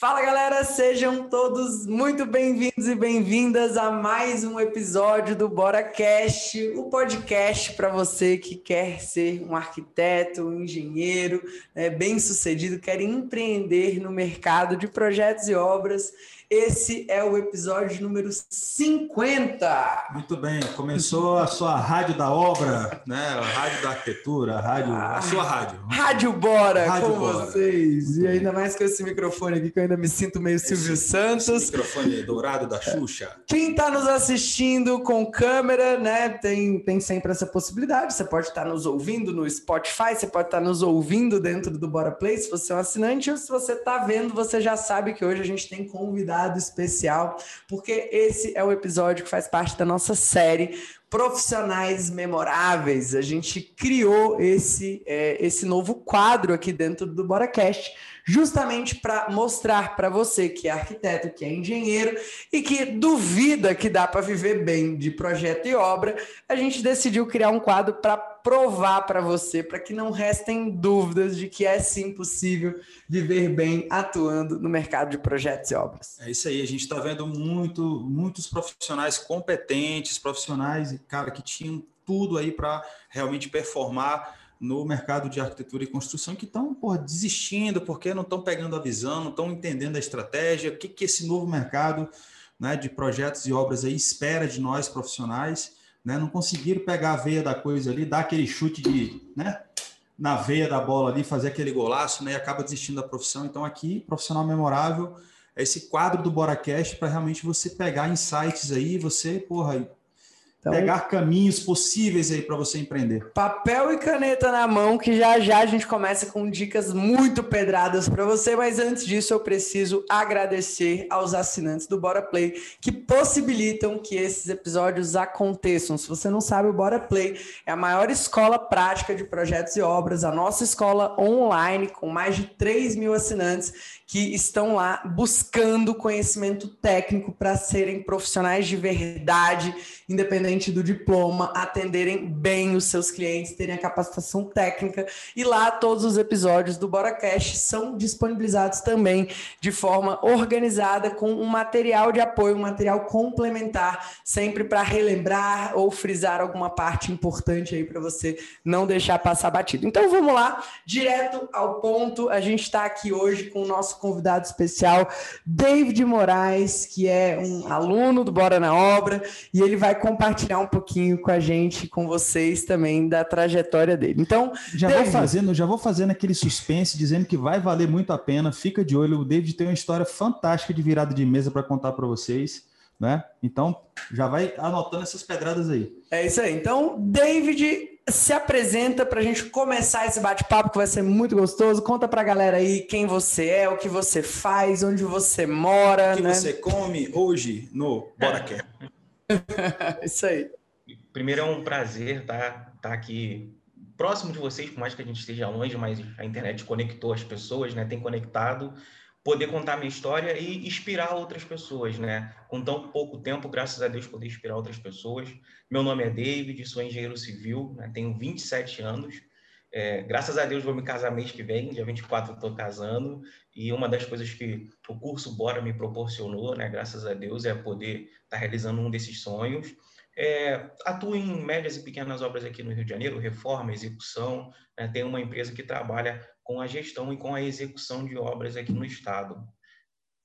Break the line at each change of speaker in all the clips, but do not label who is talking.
Fala galera, sejam todos muito bem-vindos e bem-vindas a mais um episódio do Bora Cast, o podcast para você que quer ser um arquiteto, um engenheiro, né, bem-sucedido, quer empreender no mercado de projetos e obras esse é o episódio número 50.
Muito bem, começou a sua rádio da obra, né? A rádio da arquitetura, a rádio, a ah, sua rádio.
Rádio Bora rádio com Bora. vocês. E ainda mais com esse microfone aqui que eu ainda me sinto meio esse, Silvio Santos.
Microfone dourado da Xuxa.
Quem está nos assistindo com câmera, né? Tem, tem sempre essa possibilidade. Você pode estar tá nos ouvindo no Spotify, você pode estar tá nos ouvindo dentro do Bora Play, se você é um assinante, ou se você está vendo, você já sabe que hoje a gente tem convidado convidado especial, porque esse é o episódio que faz parte da nossa série Profissionais Memoráveis. A gente criou esse, é, esse novo quadro aqui dentro do BoraCast justamente para mostrar para você que é arquiteto, que é engenheiro e que duvida que dá para viver bem de projeto e obra, a gente decidiu criar um quadro para provar para você, para que não restem dúvidas de que é sim possível viver bem atuando no mercado de projetos e obras.
É isso aí, a gente está vendo muito, muitos profissionais competentes, profissionais, cara, que tinham tudo aí para realmente performar no mercado de arquitetura e construção que estão desistindo, porque não estão pegando a visão, não estão entendendo a estratégia, o que, que esse novo mercado né, de projetos e obras aí espera de nós profissionais, né, não conseguiram pegar a veia da coisa ali, dar aquele chute de, né, na veia da bola ali, fazer aquele golaço, né, e acaba desistindo da profissão. Então aqui, profissional memorável, é esse quadro do BoraCast para realmente você pegar insights aí, você, porra, então, Pegar caminhos possíveis aí para você empreender.
Papel e caneta na mão, que já já a gente começa com dicas muito pedradas para você, mas antes disso eu preciso agradecer aos assinantes do Bora Play que possibilitam que esses episódios aconteçam. Se você não sabe, o Bora Play é a maior escola prática de projetos e obras, a nossa escola online com mais de 3 mil assinantes que estão lá buscando conhecimento técnico para serem profissionais de verdade, independente do diploma, atenderem bem os seus clientes, terem a capacitação técnica. E lá todos os episódios do BoraCast são disponibilizados também de forma organizada com um material de apoio, um material complementar, sempre para relembrar ou frisar alguma parte importante aí para você não deixar passar batido. Então vamos lá, direto ao ponto. A gente está aqui hoje com o nosso convidado especial, David Moraes, que é um aluno do Bora na Obra, e ele vai compartilhar um pouquinho com a gente, com vocês também, da trajetória dele. Então,
já David... vou fazendo, já vou fazendo aquele suspense, dizendo que vai valer muito a pena. Fica de olho, o David tem uma história fantástica de virada de mesa para contar para vocês. Né? Então, já vai anotando essas pedradas aí.
É isso aí. Então, David se apresenta para a gente começar esse bate-papo que vai ser muito gostoso. Conta para a galera aí quem você é, o que você faz, onde você mora.
O que
né?
você come hoje no Bora Quer.
Isso aí.
Primeiro é um prazer estar tá, tá aqui próximo de vocês, por mais que a gente esteja longe, mas a internet conectou as pessoas, né? Tem conectado poder contar minha história e inspirar outras pessoas, né? Com tão pouco tempo, graças a Deus, poder inspirar outras pessoas. Meu nome é David, sou engenheiro civil, né? tenho 27 anos. É, graças a Deus vou me casar mês que vem, dia 24 estou casando, e uma das coisas que o curso Bora me proporcionou, né, graças a Deus, é poder estar tá realizando um desses sonhos. É, atuo em médias e pequenas obras aqui no Rio de Janeiro, reforma, execução. Né, tenho uma empresa que trabalha com a gestão e com a execução de obras aqui no estado.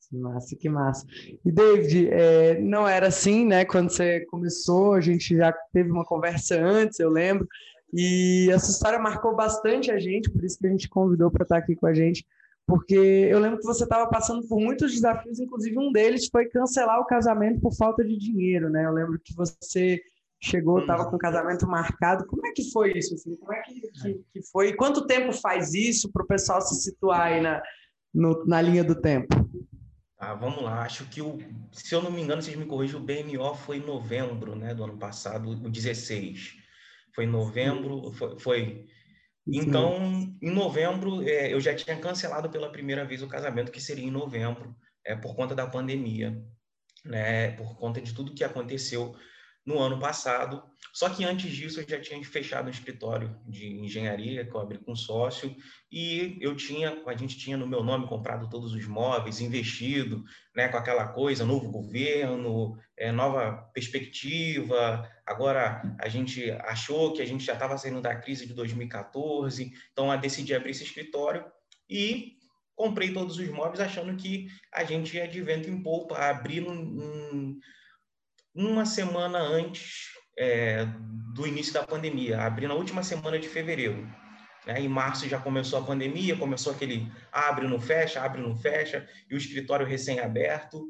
Que massa, que massa. E David, é, não era assim, né? Quando você começou, a gente já teve uma conversa antes, eu lembro, e essa história marcou bastante a gente, por isso que a gente convidou para estar aqui com a gente, porque eu lembro que você estava passando por muitos desafios, inclusive um deles foi cancelar o casamento por falta de dinheiro, né? Eu lembro que você chegou, estava uhum. com o casamento marcado. Como é que foi isso? Assim? Como é que, que, que foi? E quanto tempo faz isso para o pessoal se situar aí na, no, na linha do tempo?
Ah, vamos lá. Acho que o, se eu não me engano, vocês me corrigem, o BMO foi em novembro, né, do ano passado, o 16. Foi em novembro, foi. foi. Então, em novembro, é, eu já tinha cancelado pela primeira vez o casamento, que seria em novembro, é, por conta da pandemia, né, por conta de tudo que aconteceu no ano passado. Só que antes disso eu já tinha fechado um escritório de engenharia que eu abri com sócio e eu tinha, a gente tinha no meu nome comprado todos os móveis, investido, né, com aquela coisa, novo governo, é, nova perspectiva. Agora a gente achou que a gente já estava saindo da crise de 2014, então eu decidi abrir esse escritório e comprei todos os móveis achando que a gente ia de vento em polpa, abrir um, uma semana antes é, do início da pandemia, abri na última semana de fevereiro. Né? Em março já começou a pandemia, começou aquele abre, não fecha, abre, não fecha, e o escritório recém-aberto,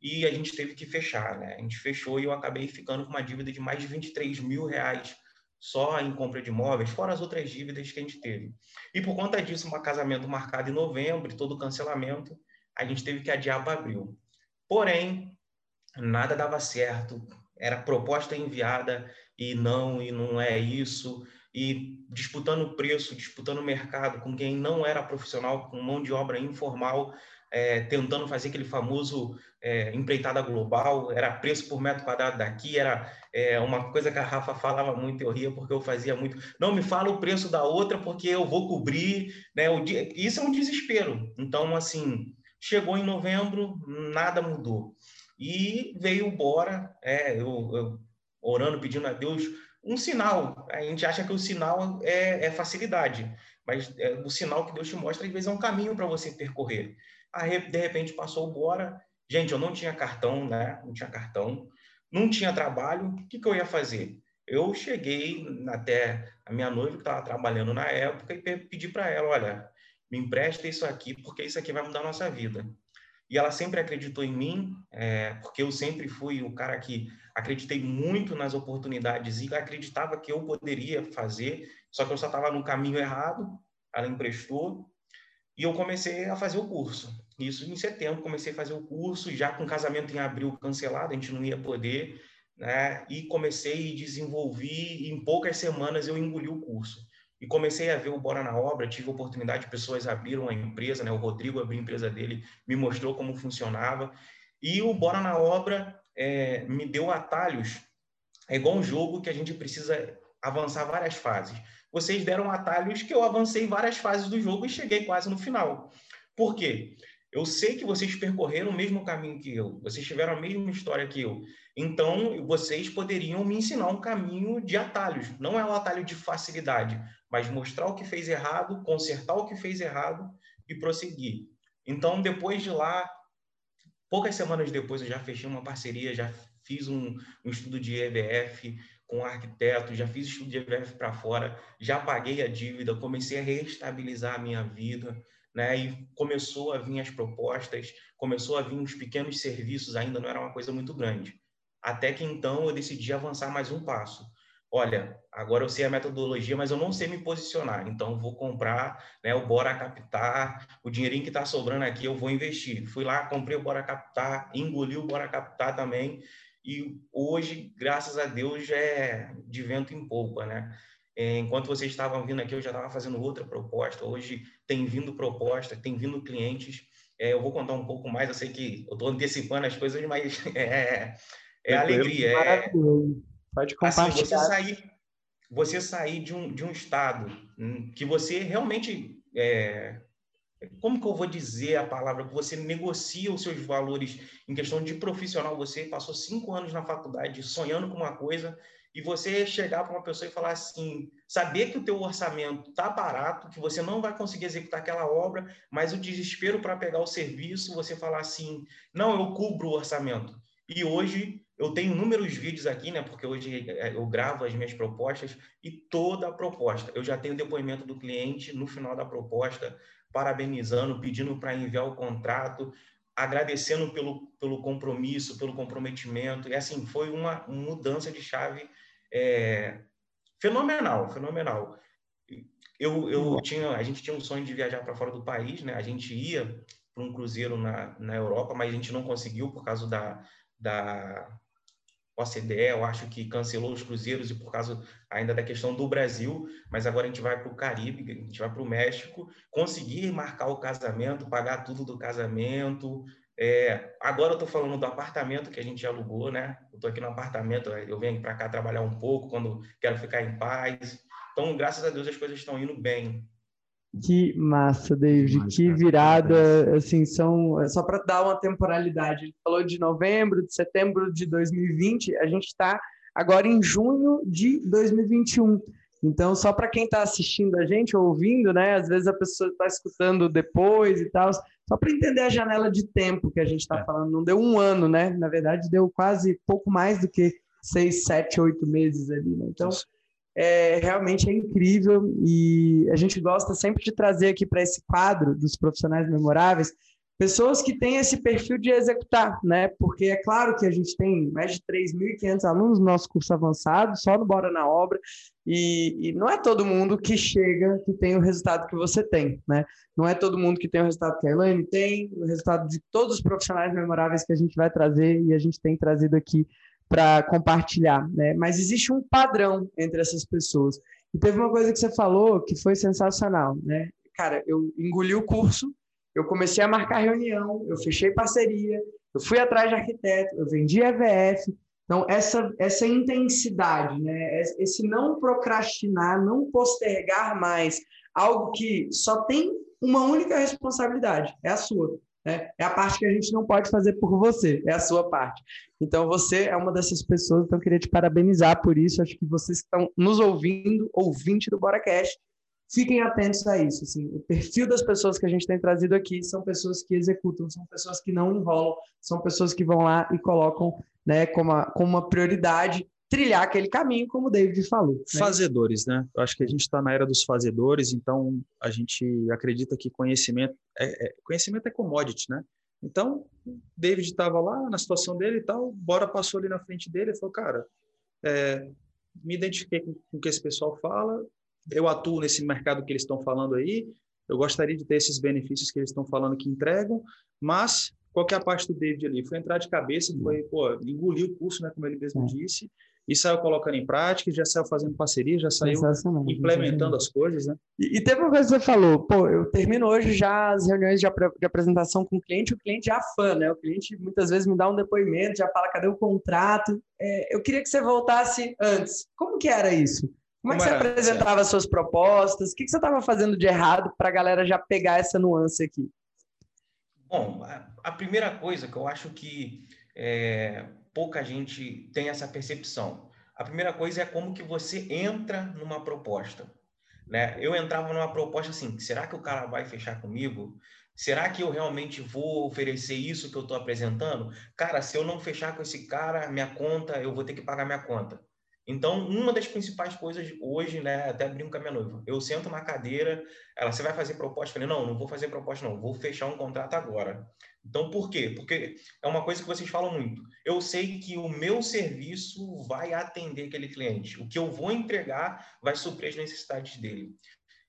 e a gente teve que fechar. Né? A gente fechou e eu acabei ficando com uma dívida de mais de 23 mil reais só em compra de imóveis, fora as outras dívidas que a gente teve. E por conta disso, um casamento marcado em novembro, todo o cancelamento, a gente teve que adiar para abril. Porém, nada dava certo, era proposta enviada e não, e não é isso, e disputando preço, disputando mercado com quem não era profissional, com mão de obra informal, é, tentando fazer aquele famoso é, empreitada global, era preço por metro quadrado daqui, era é, uma coisa que a Rafa falava muito, eu ria porque eu fazia muito, não me fala o preço da outra porque eu vou cobrir, né? Isso é um desespero. Então, assim, chegou em novembro, nada mudou. E veio o Bora, é, eu, eu, orando, pedindo a Deus um sinal. A gente acha que o sinal é, é facilidade, mas é, o sinal que Deus te mostra, às vezes, é um caminho para você percorrer. Aí, de repente, passou o Bora. Gente, eu não tinha cartão, né? Não tinha cartão. Não tinha trabalho. O que, que eu ia fazer? Eu cheguei até a minha noiva, que estava trabalhando na época, e pedi para ela: olha, me empresta isso aqui, porque isso aqui vai mudar a nossa vida. E ela sempre acreditou em mim, é, porque eu sempre fui o cara que acreditei muito nas oportunidades e acreditava que eu poderia fazer, só que eu só estava no caminho errado. Ela emprestou e eu comecei a fazer o curso. Isso em setembro, comecei a fazer o curso, já com casamento em abril cancelado, a gente não ia poder, né? E comecei e desenvolvi, e em poucas semanas eu engoli o curso e comecei a ver o Bora na Obra, tive oportunidade, pessoas abriram a empresa, né? O Rodrigo abriu a empresa dele, me mostrou como funcionava. E o Bora na Obra é, me deu atalhos. É igual um jogo que a gente precisa avançar várias fases. Vocês deram atalhos que eu avancei várias fases do jogo e cheguei quase no final. Por quê? Eu sei que vocês percorreram o mesmo caminho que eu, vocês tiveram a mesma história que eu. Então, vocês poderiam me ensinar um caminho de atalhos. Não é um atalho de facilidade, mas mostrar o que fez errado, consertar o que fez errado e prosseguir. Então, depois de lá, poucas semanas depois, eu já fechei uma parceria, já fiz um, um estudo de EVF com um arquiteto, já fiz estudo de EVF para fora, já paguei a dívida, comecei a reestabilizar a minha vida, né? E começou a vir as propostas, começou a vir os pequenos serviços, ainda não era uma coisa muito grande. Até que então eu decidi avançar mais um passo olha, agora eu sei a metodologia, mas eu não sei me posicionar, então vou comprar né, o Bora Captar, o dinheirinho que está sobrando aqui eu vou investir. Fui lá, comprei o Bora Captar, engoli o Bora Captar também, e hoje, graças a Deus, é de vento em polpa, né? É, enquanto vocês estavam vindo aqui, eu já estava fazendo outra proposta. Hoje tem vindo proposta, tem vindo clientes. É, eu vou contar um pouco mais. Eu sei que eu estou antecipando as coisas, mas é, é alegria. É, Pode compartilhar. Assim, você sair, você sair de um, de um estado hum, que você realmente é, como que eu vou dizer a palavra que você negocia os seus valores em questão de profissional? Você passou cinco anos na faculdade sonhando com uma coisa e você chegar para uma pessoa e falar assim, saber que o teu orçamento está barato, que você não vai conseguir executar aquela obra, mas o desespero para pegar o serviço, você falar assim, não, eu cubro o orçamento. E hoje eu tenho inúmeros vídeos aqui, né? Porque hoje é, eu gravo as minhas propostas e toda a proposta. Eu já tenho depoimento do cliente no final da proposta, parabenizando, pedindo para enviar o contrato, agradecendo pelo, pelo compromisso, pelo comprometimento. E assim, foi uma mudança de chave é, fenomenal, fenomenal. Eu, eu tinha, a gente tinha um sonho de viajar para fora do país, né? A gente ia para um cruzeiro na, na Europa, mas a gente não conseguiu por causa da, da OCDE, eu acho que cancelou os cruzeiros e por causa ainda da questão do Brasil, mas agora a gente vai para o Caribe, a gente vai para o México, conseguir marcar o casamento, pagar tudo do casamento, É, agora eu estou falando do apartamento que a gente alugou, né? Eu estou aqui no apartamento, eu venho para cá trabalhar um pouco quando quero ficar em paz. Então, graças a Deus, as coisas estão indo bem.
Que massa, David. Mas, que virada, assim, são só para dar uma temporalidade. Ele falou de novembro, de setembro de 2020, a gente está agora em junho de 2021. Então, só para quem está assistindo a gente, ouvindo, né? Às vezes a pessoa está escutando depois e tal, só para entender a janela de tempo que a gente está é. falando. Não deu um ano, né? Na verdade, deu quase pouco mais do que seis, sete, oito meses ali, né? Então, é, realmente é incrível e a gente gosta sempre de trazer aqui para esse quadro dos profissionais memoráveis pessoas que têm esse perfil de executar, né? Porque é claro que a gente tem mais de 3.500 alunos no nosso curso avançado, só no Bora na Obra, e, e, não é todo mundo que chega que tem o resultado que você tem, né? Não é todo mundo que tem o resultado que a Elaine tem, o resultado de todos os profissionais memoráveis que a gente vai trazer e a gente tem trazido aqui para compartilhar, né? Mas existe um padrão entre essas pessoas. E teve uma coisa que você falou que foi sensacional, né? Cara, eu engoli o curso eu comecei a marcar reunião, eu fechei parceria, eu fui atrás de arquiteto, eu vendi EVF. Então, essa, essa intensidade, né? esse não procrastinar, não postergar mais algo que só tem uma única responsabilidade, é a sua. Né? É a parte que a gente não pode fazer por você, é a sua parte. Então, você é uma dessas pessoas, então eu queria te parabenizar por isso. Acho que vocês estão nos ouvindo, ouvinte do BoraCast, fiquem atentos a isso. Assim, o perfil das pessoas que a gente tem trazido aqui são pessoas que executam, são pessoas que não enrolam, são pessoas que vão lá e colocam né, como, a, como uma prioridade trilhar aquele caminho, como o David falou. Né?
Fazedores, né? Eu acho que a gente está na era dos fazedores, então a gente acredita que conhecimento é, é conhecimento é commodity, né? Então, David estava lá na situação dele e tal, Bora passou ali na frente dele e falou, cara, é, me identifiquei com, com o que esse pessoal fala, eu atuo nesse mercado que eles estão falando aí, eu gostaria de ter esses benefícios que eles estão falando que entregam, mas qual que é a parte do David ali? Foi entrar de cabeça, foi, pô, engolir o curso, né, como ele mesmo é. disse, e saiu colocando em prática, já saiu fazendo parceria, já saiu implementando as coisas, né?
E, e, teve uma coisa que você falou, pô, eu termino hoje já as reuniões de, ap de apresentação com o cliente, o cliente é fã, né? O cliente muitas vezes me dá um depoimento, já fala, cadê o contrato? É, eu queria que você voltasse antes. Como que era isso? Como é que você apresentava suas propostas? O que, que você estava fazendo de errado para a galera já pegar essa nuance aqui?
Bom, a, primeira coisa que eu acho que é, pouca gente tem essa percepção. A primeira coisa é como que você entra numa proposta. Né? Eu entrava numa proposta assim, será que o cara vai fechar comigo? Será que eu realmente vou oferecer isso que eu estou apresentando? Cara, se eu não fechar com esse cara, minha conta, eu vou ter que pagar minha conta. Então, uma das principais coisas hoje, né, até brinco com a minha noiva, eu sento na cadeira, ela, você vai fazer proposta? Eu falei, não, não vou fazer proposta não, vou fechar um contrato agora. Então, por quê? Porque é uma coisa que vocês falam muito. Eu sei que o meu serviço vai atender aquele cliente. O que eu vou entregar vai suprir as necessidades dele.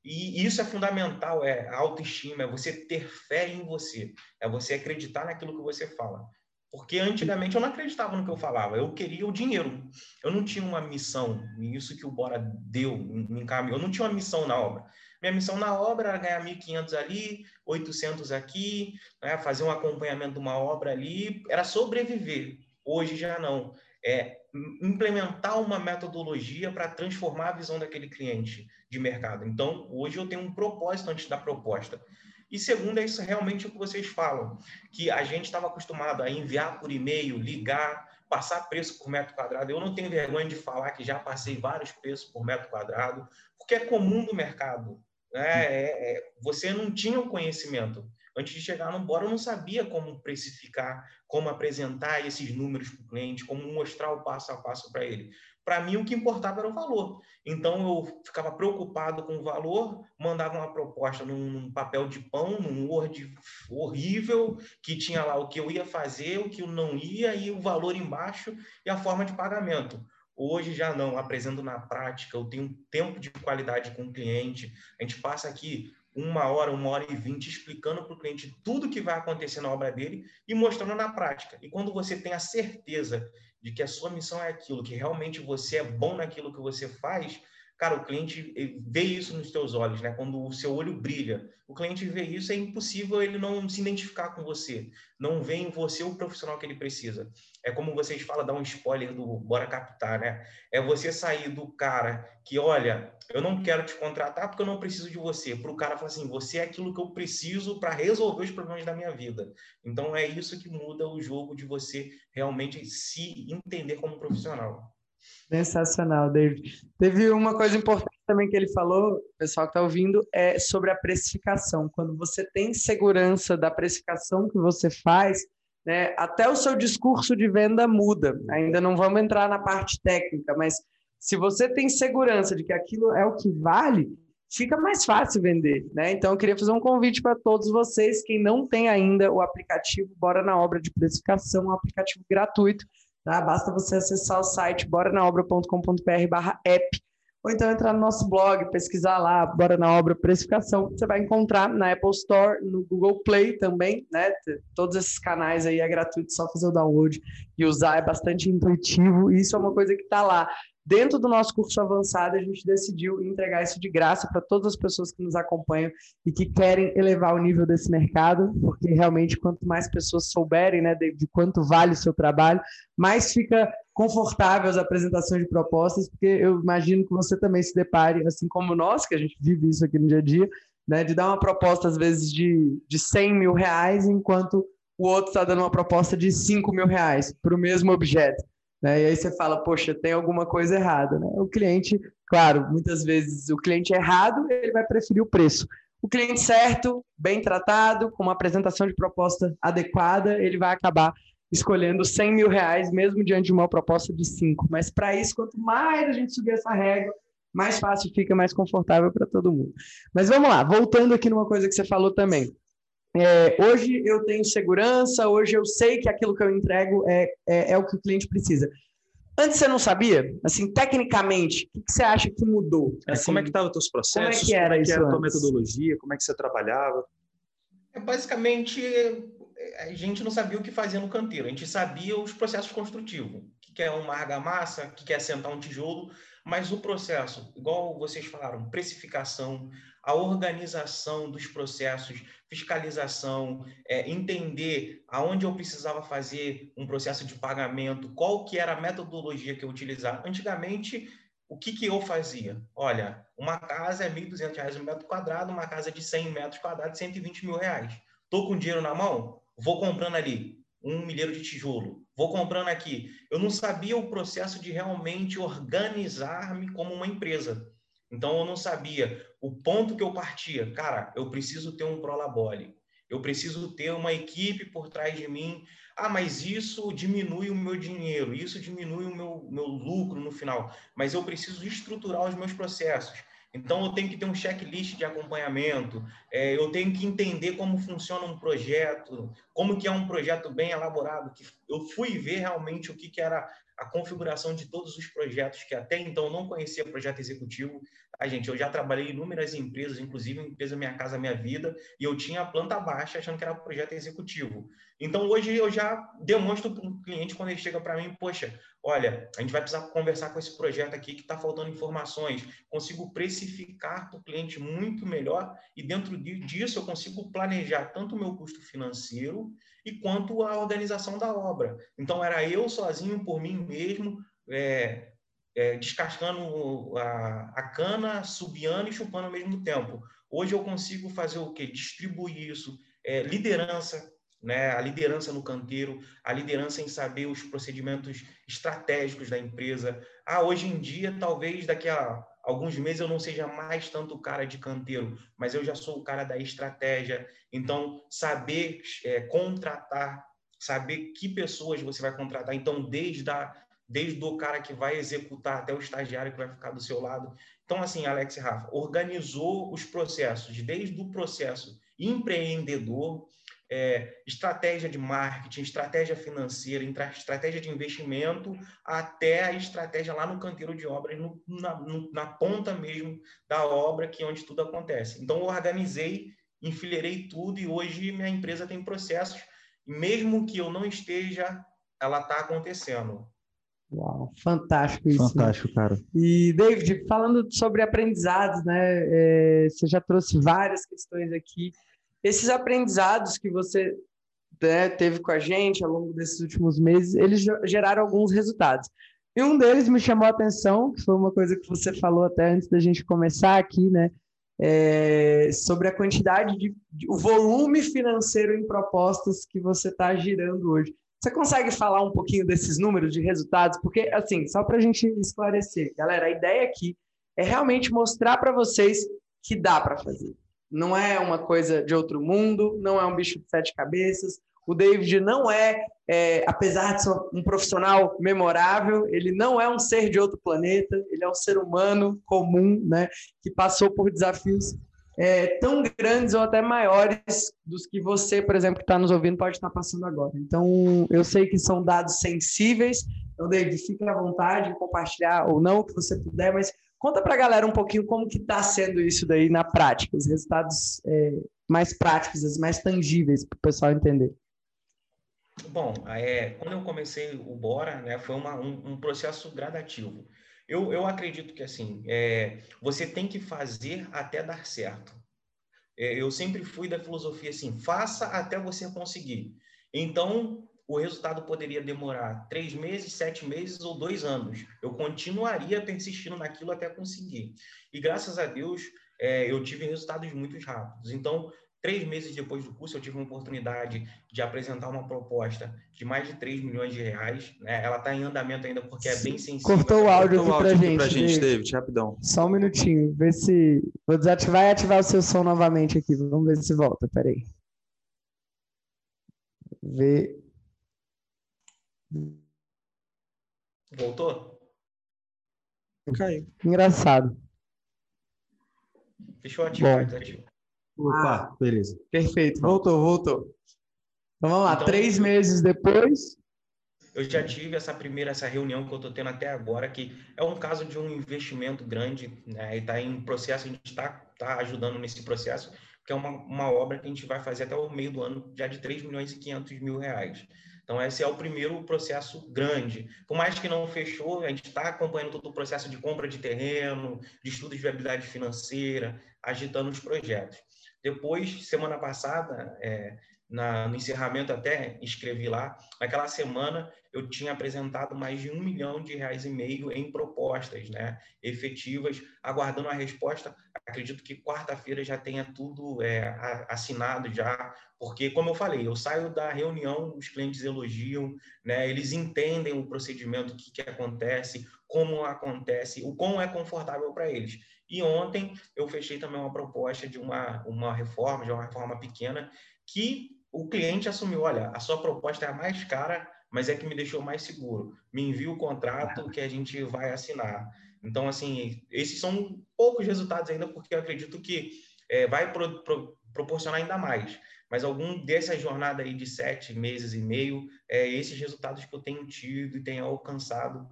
E isso é fundamental, é a autoestima, é você ter fé em você, é você acreditar naquilo que você fala. Porque antigamente eu não acreditava no que eu falava, eu queria o dinheiro. Eu não tinha uma missão, e isso que o Bora deu, me encaminhou. Eu não tinha uma missão na obra. Minha missão na obra era ganhar 1.500 ali, 800 aqui, né, fazer um acompanhamento de uma obra ali, era sobreviver. Hoje já não. É implementar uma metodologia para transformar a visão daquele cliente de mercado. Então, hoje eu tenho um propósito antes da proposta. E segundo, é isso realmente o que vocês falam, que a gente estava acostumado a enviar por e-mail, ligar, passar preço por metro quadrado. Eu não tenho vergonha de falar que já passei vários preços por metro quadrado, porque é comum do mercado. Né? É, é, você não tinha o conhecimento. Antes de chegar no Bora, eu não sabia como precificar, como apresentar esses números para o cliente, como mostrar o passo a passo para ele. Para mim, o que importava era o valor. Então, eu ficava preocupado com o valor, mandava uma proposta num papel de pão, num Word horrível, que tinha lá o que eu ia fazer, o que eu não ia, e o valor embaixo e a forma de pagamento. Hoje já não, apresento na prática, eu tenho tempo de qualidade com o cliente, a gente passa aqui uma hora, uma hora e vinte, explicando para o cliente tudo que vai acontecer na obra dele e mostrando na prática. E quando você tem a certeza de que a sua missão é aquilo, que realmente você é bom naquilo que você faz, Cara, o cliente vê isso nos teus olhos, né? Quando o seu olho brilha, o cliente vê isso, é impossível ele não se identificar com você, não vê em você o profissional que ele precisa. É como vocês falam, dar um spoiler do Bora Captar, né? É você sair do cara que, olha, eu não quero te contratar porque eu não preciso de você, para o cara falar assim, você é aquilo que eu preciso para resolver os problemas da minha vida. Então é isso que muda o jogo de você realmente se entender como profissional.
Sensacional, David. Teve uma coisa importante também que ele falou, pessoal que está ouvindo, é sobre a precificação. Quando você tem segurança da precificação que você faz, né, até o seu discurso de venda muda. Ainda não vamos entrar na parte técnica, mas se você tem segurança de que aquilo é o que vale, fica mais fácil vender, né? Então eu queria fazer um convite para todos vocês, quem não tem ainda o aplicativo Bora na Obra de Precificação, um aplicativo gratuito, tá? Basta você acessar o site boranaobra.com.br/app ou então entrar no nosso blog, pesquisar lá, Bora na Obra Precificação, você vai encontrar na Apple Store, no Google Play também, né? Todos esses canais aí é gratuito, só fazer o download e usar, é bastante intuitivo, e isso é uma coisa que está lá. Dentro do nosso curso avançado, a gente decidiu entregar isso de graça para todas as pessoas que nos acompanham e que querem elevar o nível desse mercado, porque realmente quanto mais pessoas souberem né, de, de quanto vale o seu trabalho, mais fica confortável as apresentações de propostas, porque eu imagino que você também se depare, assim como nós, que a gente vive isso aqui no dia a dia, né, de dar uma proposta, às vezes, de, de 100 mil reais, enquanto o outro está dando uma proposta de 5 mil reais para o mesmo objeto. Né? E aí você fala, poxa, tem alguma coisa errada. Né? O cliente, claro, muitas vezes o cliente errado, ele vai preferir o preço. O cliente certo, bem tratado, com uma apresentação de proposta adequada, ele vai acabar escolhendo 100 mil reais, mesmo diante de uma proposta de 5. Mas para isso, quanto mais a gente subir essa régua, mais fácil fica, mais confortável para todo mundo. Mas vamos lá, voltando aqui numa coisa que você falou também. É, hoje eu tenho segurança, hoje eu sei que aquilo que eu entrego é, é, é o que o cliente precisa. Antes você não sabia? Assim, tecnicamente, o que, que você acha que mudou?
É,
assim,
como é que estavam os teus processos?
Como é que era,
como é
que
era
a
tua metodologia? Como é que você trabalhava?
É, basicamente, a gente não sabia o que fazer no canteiro. A gente sabia os processos construtivos. O que é uma argamassa, o que é sentar um tijolo. Mas o processo, igual vocês falaram, precificação, a organização dos processos, fiscalização, é, entender aonde eu precisava fazer um processo de pagamento, qual que era a metodologia que eu utilizava. Antigamente, o que, que eu fazia? Olha, uma casa é R$ 1.200 um metro quadrado, uma casa de 100 metros quadrados, 120 mil reais. Estou com dinheiro na mão? Vou comprando ali um milheiro de tijolo, vou comprando aqui. Eu não sabia o processo de realmente organizar-me como uma empresa. Então eu não sabia o ponto que eu partia. Cara, eu preciso ter um prolabore. Eu preciso ter uma equipe por trás de mim. Ah, mas isso diminui o meu dinheiro, isso diminui o meu, meu lucro no final. Mas eu preciso estruturar os meus processos. Então, eu tenho que ter um checklist de acompanhamento, é, eu tenho que entender como funciona um projeto, como que é um projeto bem elaborado. Que eu fui ver realmente o que, que era a configuração de todos os projetos, que até então não conhecia projeto executivo. A gente, eu já trabalhei em inúmeras empresas, inclusive empresa Minha Casa Minha Vida, e eu tinha a planta baixa achando que era projeto executivo. Então, hoje eu já demonstro para o cliente quando ele chega para mim, poxa, olha, a gente vai precisar conversar com esse projeto aqui que está faltando informações. Consigo precificar para o cliente muito melhor e dentro disso eu consigo planejar tanto o meu custo financeiro e quanto a organização da obra. Então, era eu sozinho, por mim mesmo, é, é, descascando a, a cana, subiando e chupando ao mesmo tempo. Hoje eu consigo fazer o quê? Distribuir isso, é, liderança, né? a liderança no canteiro, a liderança em saber os procedimentos estratégicos da empresa. Ah, hoje em dia, talvez daqui a alguns meses eu não seja mais tanto o cara de canteiro, mas eu já sou o cara da estratégia. Então, saber é, contratar, saber que pessoas você vai contratar. Então, desde, a, desde o cara que vai executar até o estagiário que vai ficar do seu lado. Então, assim, Alex e Rafa, organizou os processos, desde o processo empreendedor, é, estratégia de marketing, estratégia financeira, estratégia de investimento, até a estratégia lá no canteiro de obras, no, na, no, na, ponta mesmo da obra, que é onde tudo acontece. Então, eu organizei, enfileirei tudo e hoje minha empresa tem processos, mesmo que eu não esteja, ela está acontecendo.
Uau, fantástico isso.
Né? Fantástico, né? cara.
E, David, falando sobre aprendizados, né? É, você já trouxe várias questões aqui. Esses aprendizados que você né, teve com a gente ao longo desses últimos meses, eles geraram alguns resultados. E um deles me chamou a atenção, que foi uma coisa que você falou até antes da gente começar aqui, né? É, sobre a quantidade de, de, o volume financeiro em propostas que você está girando hoje. Você consegue falar um pouquinho desses números de resultados? Porque, assim, só para a gente esclarecer, galera, a ideia aqui é realmente mostrar para vocês que dá para fazer. Não é uma coisa de outro mundo, não é um bicho de sete cabeças. O David não é, é, apesar de ser um profissional memorável, ele não é um ser de outro planeta, ele é um ser humano comum, né, que passou por desafios é, tão grandes ou até maiores dos que você, por exemplo, que está nos ouvindo, pode estar passando agora. Então, eu sei que são dados sensíveis, então, David, fique à vontade em compartilhar ou não, o que você puder, mas conta para a galera um pouquinho como que está sendo isso daí na prática, os resultados é, mais práticos, mais tangíveis, para o pessoal entender.
Bom, é, quando eu comecei o Bora, né, foi uma, um, um processo gradativo. Eu, eu acredito que assim, é, você tem que fazer até dar certo. É, eu sempre fui da filosofia assim, faça até você conseguir. Então, o resultado poderia demorar três meses, sete meses ou dois anos. Eu continuaria persistindo naquilo até conseguir. E graças a Deus, é, eu tive resultados muito rápidos. Então, Três meses depois do curso, eu tive uma oportunidade de apresentar uma proposta de mais de 3 milhões de reais. Né? Ela está em andamento ainda porque é bem sensível.
Cortou o áudio aqui para gente.
Pra gente, David, rapidão.
Só um minutinho, ver se. Vou desativar e ativar o seu som novamente aqui. Vamos ver se volta. Peraí. Ver.
Voltou?
Caiu. Engraçado.
Eu ativar, desativar.
Opa, ah, beleza. Perfeito, voltou, voltou. Então vamos lá, então, três meses depois.
Eu já tive essa primeira, essa reunião que eu estou tendo até agora, que é um caso de um investimento grande, né? E está em processo, a gente está tá ajudando nesse processo, que é uma, uma obra que a gente vai fazer até o meio do ano, já de 3 milhões e 500 mil reais. Então, esse é o primeiro processo grande. Por mais que não fechou, a gente está acompanhando todo o processo de compra de terreno, de estudo de viabilidade financeira, agitando os projetos. Depois, semana passada, é, na, no encerramento até escrevi lá, naquela semana eu tinha apresentado mais de um milhão de reais e meio em propostas né, efetivas, aguardando a resposta. Acredito que quarta-feira já tenha tudo é, assinado já, porque, como eu falei, eu saio da reunião, os clientes elogiam, né, eles entendem o procedimento, o que, que acontece, como acontece, o quão é confortável para eles. E ontem eu fechei também uma proposta de uma, uma reforma, de uma reforma pequena, que o cliente assumiu, olha, a sua proposta é a mais cara, mas é que me deixou mais seguro. Me envia o contrato que a gente vai assinar. Então, assim, esses são poucos resultados ainda, porque eu acredito que é, vai pro, pro, proporcionar ainda mais. Mas algum dessa jornada aí de sete meses e meio, é, esses resultados que eu tenho tido e tenho alcançado,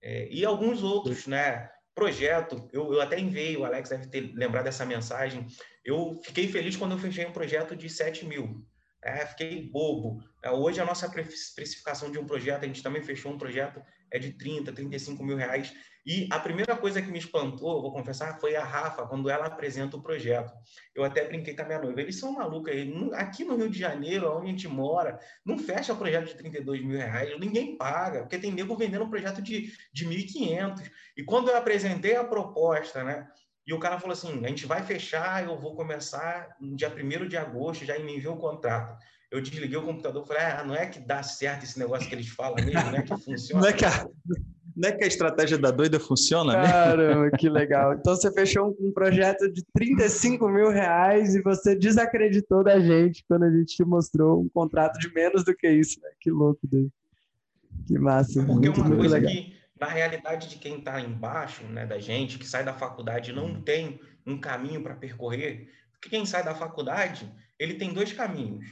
é, e alguns outros, né? projeto, eu, eu até enviei, o Alex deve ter lembrado dessa mensagem. Eu fiquei feliz quando eu fechei um projeto de 7 mil. É, fiquei bobo. É, hoje a nossa precificação de um projeto, a gente também fechou um projeto, é de 30, 35 mil reais. E a primeira coisa que me espantou, vou confessar, foi a Rafa, quando ela apresenta o projeto. Eu até brinquei com a minha noiva. Eles são malucos aí. Aqui no Rio de Janeiro, onde a gente mora, não fecha projeto de 32 mil reais, ninguém paga, porque tem nego vendendo um projeto de, de 1.500. E quando eu apresentei a proposta, né? E o cara falou assim: a gente vai fechar, eu vou começar no dia 1 de agosto, já me enviou o contrato. Eu desliguei o computador e falei: ah, não é que dá certo esse negócio que eles falam mesmo, não é que funciona.
não é que a, não é que a estratégia da doida funciona,
né? Caramba, que legal. Então você fechou um, projeto de 35 mil reais e você desacreditou da gente quando a gente te mostrou um contrato de menos do que isso. Né? Que louco, David. Que massa.
Porque muito, uma coisa legal. que, na realidade de quem está embaixo, né, da gente, que sai da faculdade não tem um caminho para percorrer, porque quem sai da faculdade, ele tem dois caminhos.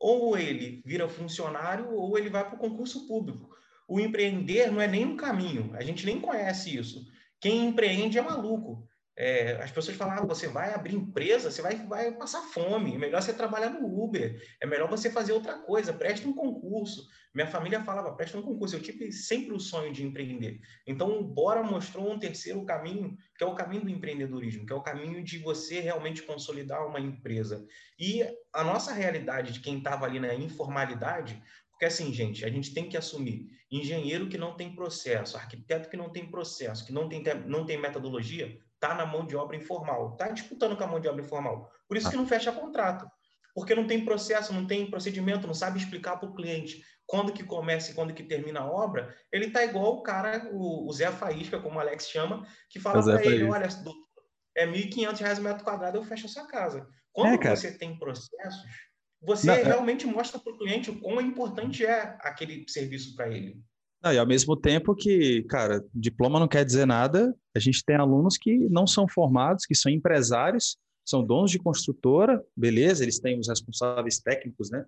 Ou ele vira funcionário ou ele vai para o concurso público o empreender não é nem um caminho, a gente nem conhece isso. Quem empreende é maluco. É, as pessoas falam, ah, você vai abrir empresa, você vai, vai passar fome, é melhor você trabalhar no Uber, é melhor você fazer outra coisa, preste um concurso. Minha família falava, preste um concurso. Eu tive sempre o sonho de empreender. Então, o Bora mostrou um terceiro caminho, que é o caminho do empreendedorismo, que é o caminho de você realmente consolidar uma empresa. E a nossa realidade de quem estava ali na informalidade porque assim, gente, a gente tem que assumir engenheiro que não tem processo, arquiteto que não tem processo, que não tem, não tem metodologia, está na mão de obra informal, está disputando com a mão de obra informal. Por isso que não fecha contrato, porque não tem processo, não tem procedimento, não sabe explicar para o cliente quando que começa e quando que termina a obra. Ele está igual o cara, o, o, Zé Faísca, como o Alex chama, que fala para ele, olha, doutor, é R$ 1.500 o metro quadrado, eu fecho a sua casa. Quando é, você tem processos você não, é realmente é... mostra para o cliente o quão importante é aquele serviço para ele.
Não, e ao mesmo tempo que, cara, diploma não quer dizer nada, a gente tem alunos que não são formados, que são empresários, são donos de construtora, beleza, eles têm os responsáveis técnicos, né,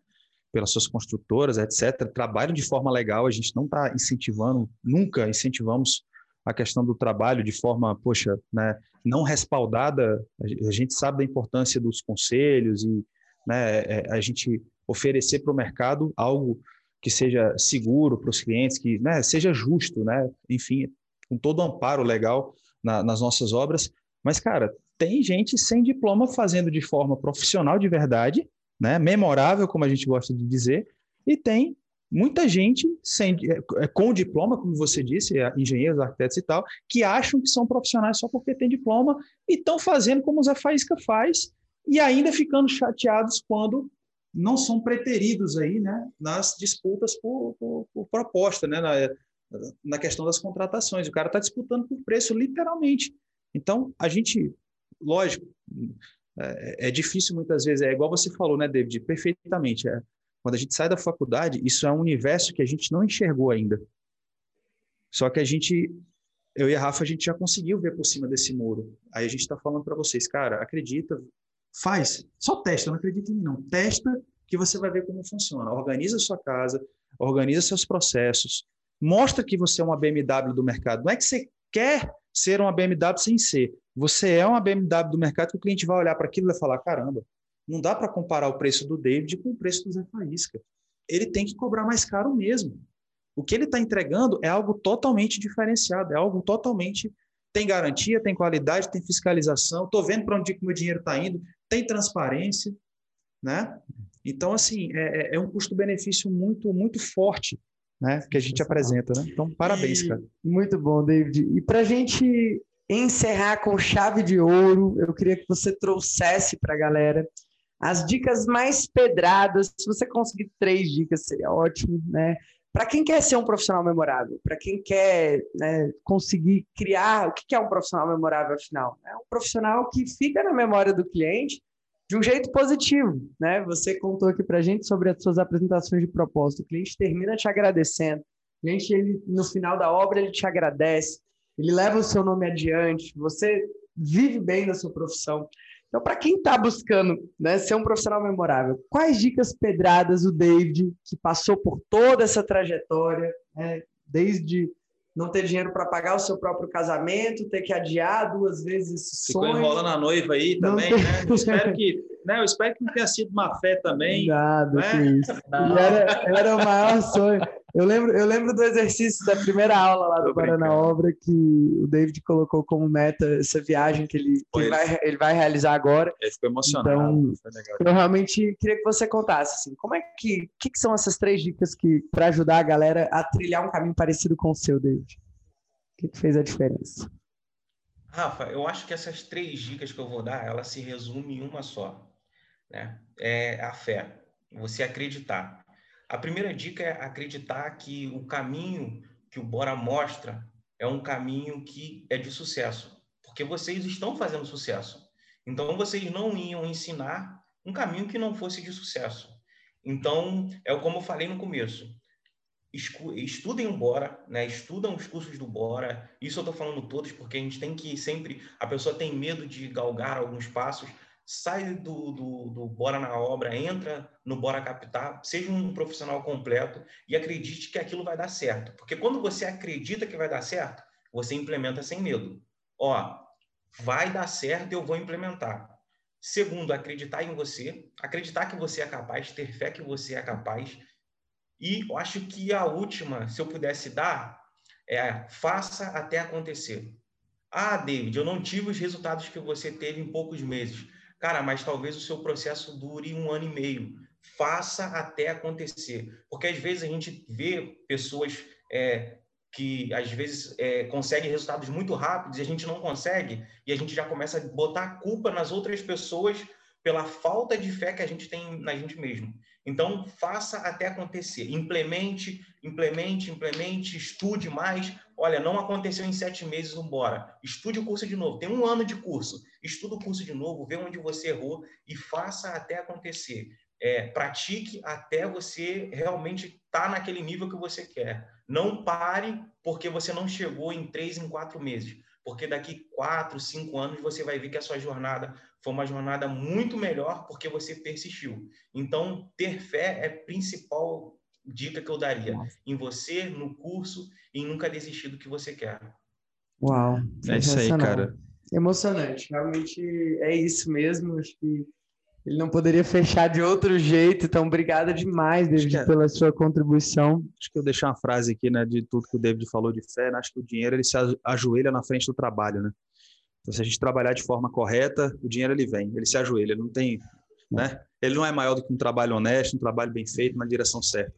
pelas suas construtoras, etc., trabalham de forma legal, a gente não está incentivando, nunca incentivamos a questão do trabalho de forma, poxa, né, não respaldada, a gente sabe da importância dos conselhos e né, é, é, a gente oferecer para o mercado algo que seja seguro para os clientes, que né, seja justo, né, enfim, com todo o amparo legal na, nas nossas obras. Mas, cara, tem gente sem diploma fazendo de forma profissional de verdade, né, memorável, como a gente gosta de dizer, e tem muita gente sem, é, com diploma, como você disse, engenheiros, arquitetos e tal, que acham que são profissionais só porque tem diploma e estão fazendo como o Zé Faísca faz, e ainda ficando chateados quando não são preteridos aí, né, nas disputas por, por, por proposta, né, na, na questão das contratações. O cara está disputando por preço, literalmente. Então, a gente, lógico, é, é, difícil muitas vezes, é igual você falou, né, David, perfeitamente. É, quando a gente sai da faculdade, isso é um universo que a gente não enxergou ainda. Só que a gente, eu e a Rafa, a gente já conseguiu ver por cima desse muro. Aí a gente está falando para vocês, cara, acredita, Faz, só testa, não acredita em mim não. Testa que você vai ver como funciona. Organiza sua casa, organiza seus processos, mostra que você é uma BMW do mercado. Não é que você quer ser uma BMW sem ser. Você é uma BMW do mercado que o cliente vai olhar para aquilo e vai falar: caramba, não dá para comparar o preço do David com o preço do Zé Faísca. Ele tem que cobrar mais caro mesmo. O que ele está entregando é algo totalmente diferenciado, é algo totalmente. Tem garantia, tem qualidade, tem fiscalização. Estou vendo para onde o meu dinheiro está indo tem transparência, né? Então, assim, é, é, é um custo-benefício muito, muito forte, né? Que a gente apresenta, né? Então, parabéns, cara.
Muito bom, David. E para a gente encerrar com chave de ouro, eu queria que você trouxesse para a galera as dicas mais pedradas. Se você conseguir três dicas, seria ótimo, né? Para quem quer ser um profissional memorável, para quem quer né, conseguir criar, o que é um profissional memorável, afinal? É um profissional que fica na memória do cliente de um jeito positivo. Né? Você contou aqui para a gente sobre as suas apresentações de propósito. O cliente termina te agradecendo. O cliente, ele, no final da obra, ele te agradece, ele leva o seu nome adiante, você vive bem na sua profissão. Então, para quem está buscando né, ser um profissional memorável, quais dicas pedradas o David, que passou por toda essa trajetória, né, desde não ter dinheiro para pagar o seu próprio casamento, ter que adiar duas vezes esse
Ficou sonho. enrolando a noiva aí também, tem... né? Eu espero que, né? Eu espero que não tenha sido uma fé também.
Nada, né? Era, era o maior sonho. Eu lembro, eu lembro do exercício da primeira aula lá do Paraná Obra que o David colocou como meta essa viagem que ele, que ele, vai, ele vai realizar agora.
Ele ficou emocionado.
Então, eu realmente queria que você contasse assim, como é que, que, que são essas três dicas que para ajudar a galera a trilhar um caminho parecido com o seu, David? O que, que fez a diferença?
Rafa, eu acho que essas três dicas que eu vou dar, ela se resume em uma só, né? É a fé, você acreditar. A primeira dica é acreditar que o caminho que o Bora mostra é um caminho que é de sucesso, porque vocês estão fazendo sucesso. Então, vocês não iam ensinar um caminho que não fosse de sucesso. Então, é como eu falei no começo. Estudem o Bora, né? estudam os cursos do Bora. Isso eu estou falando todos, porque a gente tem que sempre. A pessoa tem medo de galgar alguns passos, sai do, do, do, Bora na Obra, entra no Bora Capital, seja um profissional completo e acredite que aquilo vai dar certo. Porque quando você acredita que vai dar certo, você implementa sem medo. Ó, vai dar certo, eu vou implementar. Segundo, acreditar em você, acreditar que você é capaz, ter fé que você é capaz. E eu acho que a última, se eu pudesse dar, é faça até acontecer. Ah, David, eu não tive os resultados que você teve em poucos meses. Cara, mas talvez o seu processo dure um ano e meio. Faça até acontecer. Porque às vezes a gente vê pessoas é, que às vezes é, conseguem resultados muito rápidos e a gente não consegue, e a gente já começa a botar a culpa nas outras pessoas pela falta de fé que a gente tem na gente mesmo. Então, faça até acontecer. Implemente, implemente, implemente, estude mais. Olha, não aconteceu em sete meses, embora. Estude o curso de novo. Tem um ano de curso. Estuda o curso de novo, vê onde você errou e faça até acontecer. É, pratique até você realmente estar tá naquele nível que você quer. Não pare porque você não chegou em três, em quatro meses. Porque daqui quatro, cinco anos você vai ver que a sua jornada foi uma jornada muito melhor porque você persistiu. Então, ter fé é a principal dica que eu daria em você, no curso e em nunca desistir do que você quer.
Uau!
É isso aí, cara.
Emocionante. Realmente é isso mesmo. Acho que ele não poderia fechar de outro jeito. Então, obrigado demais, David, é... pela sua contribuição.
Acho que eu deixei uma frase aqui, né, de tudo que o David falou de fé. Né? Acho que o dinheiro ele se ajoelha na frente do trabalho, né? Então, se a gente trabalhar de forma correta, o dinheiro ele vem, ele se ajoelha, não tem, né? Ele não é maior do que um trabalho honesto, um trabalho bem feito, na direção certa.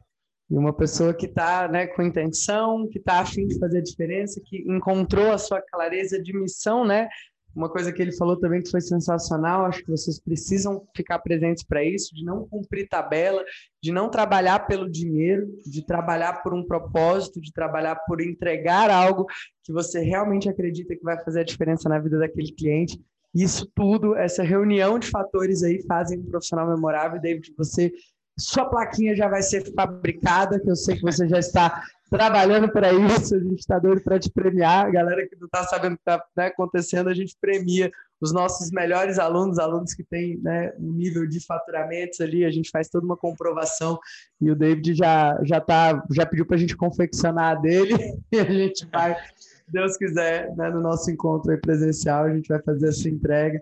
E uma pessoa que está né, com intenção, que está afim de fazer a diferença, que encontrou a sua clareza de missão, né? Uma coisa que ele falou também que foi sensacional, acho que vocês precisam ficar presentes para isso, de não cumprir tabela, de não trabalhar pelo dinheiro, de trabalhar por um propósito, de trabalhar por entregar algo que você realmente acredita que vai fazer a diferença na vida daquele cliente. Isso tudo, essa reunião de fatores aí fazem um profissional memorável. David, você sua plaquinha já vai ser fabricada, que eu sei que você já está trabalhando para isso, a gente está doido para te premiar. A galera que não está sabendo o que está né, acontecendo, a gente premia os nossos melhores alunos, alunos que têm né, um nível de faturamentos ali, a gente faz toda uma comprovação e o David já, já, tá, já pediu para a gente confeccionar a dele e a gente vai, Deus quiser, né, no nosso encontro presencial, a gente vai fazer essa entrega.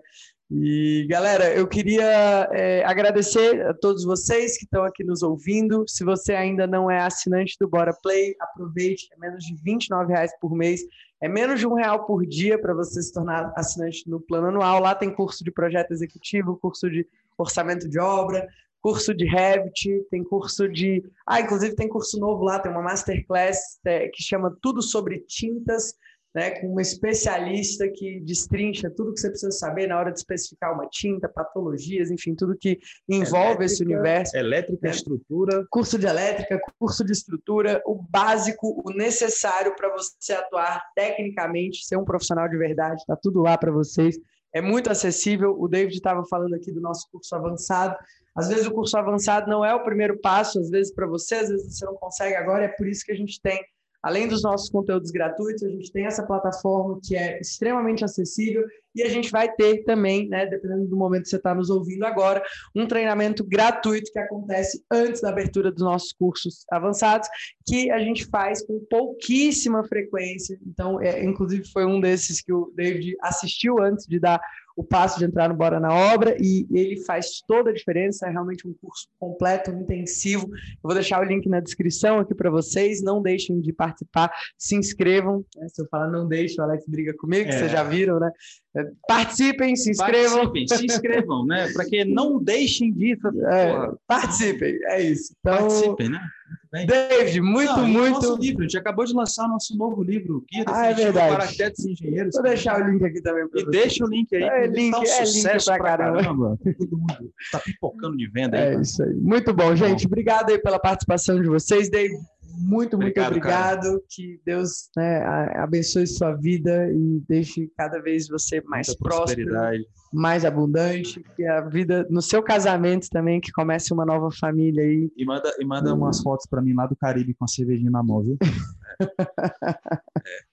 E galera, eu queria é, agradecer a todos vocês que estão aqui nos ouvindo. Se você ainda não é assinante do Bora Play, aproveite, é menos de R$ reais por mês, é menos de um real por dia para você se tornar assinante no plano anual. Lá tem curso de projeto executivo, curso de orçamento de obra, curso de Revit, tem curso de. Ah, inclusive tem curso novo lá, tem uma masterclass é, que chama Tudo sobre Tintas né, com uma especialista que destrincha tudo que você precisa saber na hora de especificar uma tinta, patologias, enfim, tudo que envolve elétrica, esse universo.
Elétrica, né? estrutura.
Curso de elétrica, curso de estrutura, o básico, o necessário para você atuar tecnicamente, ser um profissional de verdade, está tudo lá para vocês. É muito acessível. O David estava falando aqui do nosso curso avançado. Às vezes o curso avançado não é o primeiro passo, às vezes para você, às vezes você não consegue agora, é por isso que a gente tem Além dos nossos conteúdos gratuitos, a gente tem essa plataforma que é extremamente acessível e a gente vai ter também, né, dependendo do momento que você está nos ouvindo agora, um treinamento gratuito que acontece antes da abertura dos nossos cursos avançados, que a gente faz com pouquíssima frequência. Então, é, inclusive, foi um desses que o David assistiu antes de dar o passo de entrar no Bora na Obra e ele faz toda a diferença, é realmente um curso completo, intensivo. Eu vou deixar o link na descrição aqui para vocês, não deixem de participar, se inscrevam. Né? Se eu falar não deixe, o Alex briga comigo, é. vocês já viram, né? É, participem, se inscrevam.
Participem, se inscrevam, né? Para que não deixem de.
É, participem, é isso.
Então, participem, né?
David, muito, não, muito. Nosso
livro, a gente acabou de lançar nosso novo livro,
Guia ah, é verdade. para
arquitetos e engenheiros.
Vou deixar o link aqui também.
E deixa o link aí.
É, link, tá um é link pra caramba. caramba.
Todo mundo está pipocando de venda
aí. É isso aí. Muito bom, gente. Obrigado aí pela participação de vocês. David, muito, muito obrigado. obrigado. Que Deus né, abençoe sua vida e deixe cada vez você mais Muita próspero, mais abundante. Que a vida, no seu casamento também, que comece uma nova família aí.
E manda, e manda umas fotos para mim lá do Caribe com a cervejinha na mão, viu? é.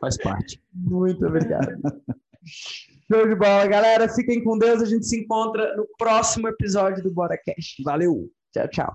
Faz parte.
Muito obrigado. Show de bola, galera. Fiquem com Deus. A gente se encontra no próximo episódio do Bora Cash.
Valeu.
Tchau, tchau.